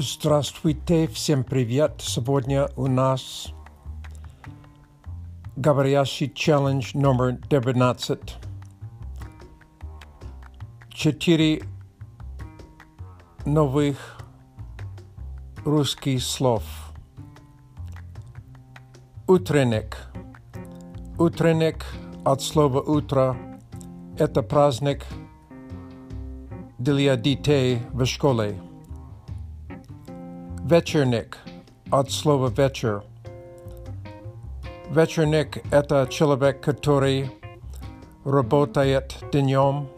Здравствуйте, всем привет! Сегодня у нас говорящий челлендж номер 19. Четыре новых русских слов. Утренник. Утренник от слова «утро» – это праздник для детей в школе. Večernik od slova večer. Večernik – это человек, который работает днем,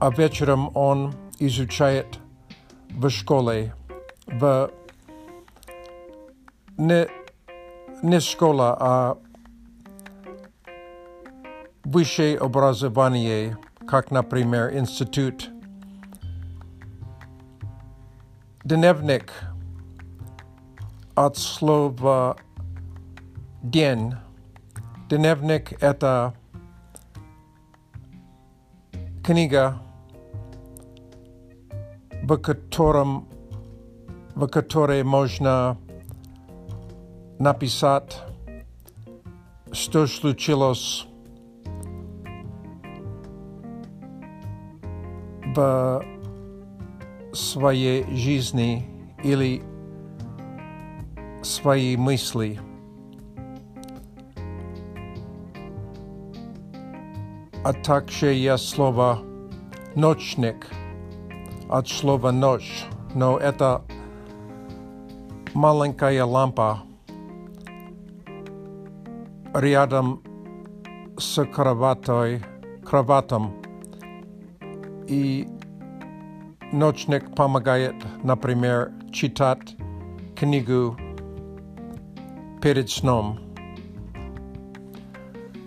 а вечером он изучает в школе, в не, не школа, а высшее образование, как, например, институт Denevnik Otslova Din. Denevnik eta Kniga Vakatorum Vakatore Mojna Napisat Stoshluchilos Vakatore своей жизни или свои мысли. А также я слово «ночник» от слова «ночь», но это маленькая лампа рядом с кроватой, кроватом и Nočnek помогает, например, читать книгу перед сном.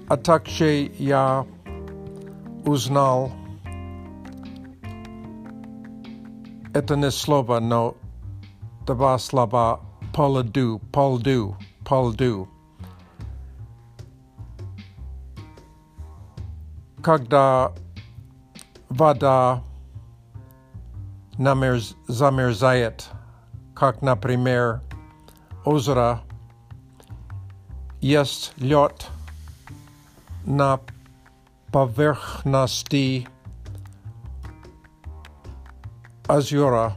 А также я узнал это не слово, но два слова полду, полду, полду. Когда вода zamerzajet, kak na primer ozora, jest ljot na povrhnosti azura.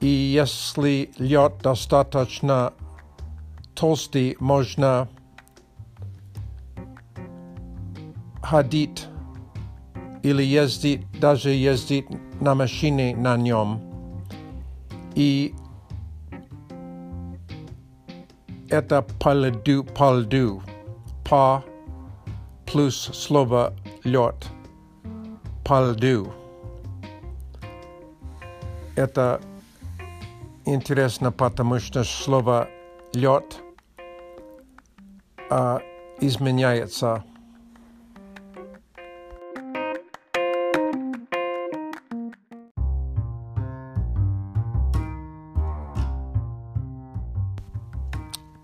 I jestli ljot dostatočna tolsti možna hadit ili jezdit, daže jezdit на машине на нем. И это пальду, пальду, па плюс слово лед, пальду. Это интересно, потому что слово лед а, изменяется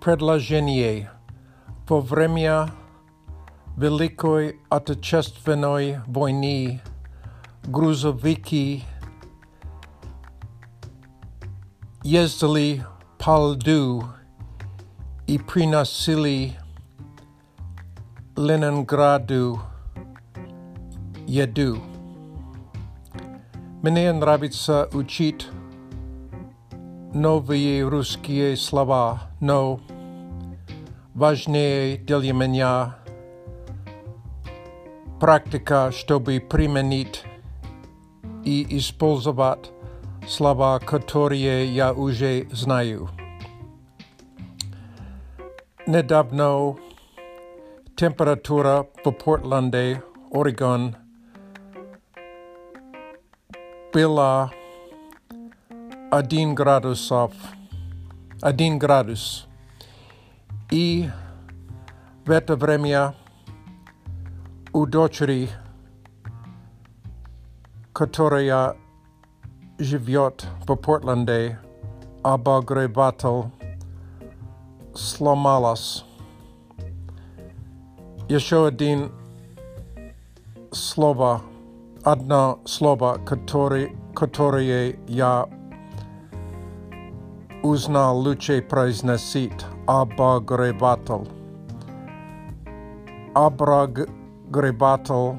předlaženie. Po vremia velikoj atečestvenoj vojní gruzoviky jezdili paldu i prinasili Leningradu jedu. Мне нравится učit, nové ruské slova, no важнее для меня практика, чтобы применить и использовать слова, которые я уже знаю. Недавно температура в Портланде, Орегон, была 1 градусов, 1 градус. i vetrovremija u dočeri которая живет в Портленде, обогреватель сломалась. Еще один слово, одно слово, которое, которое я uzna luce preznesit abba grebatel. Abra grebatel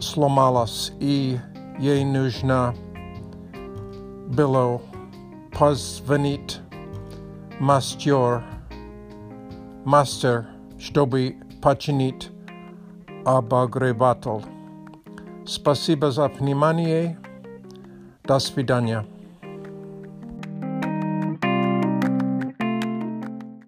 slomalas i je nužna bylo pozvenit master, master, štoby pačinit abba grebatel. Спасибо за внимание. До свидания.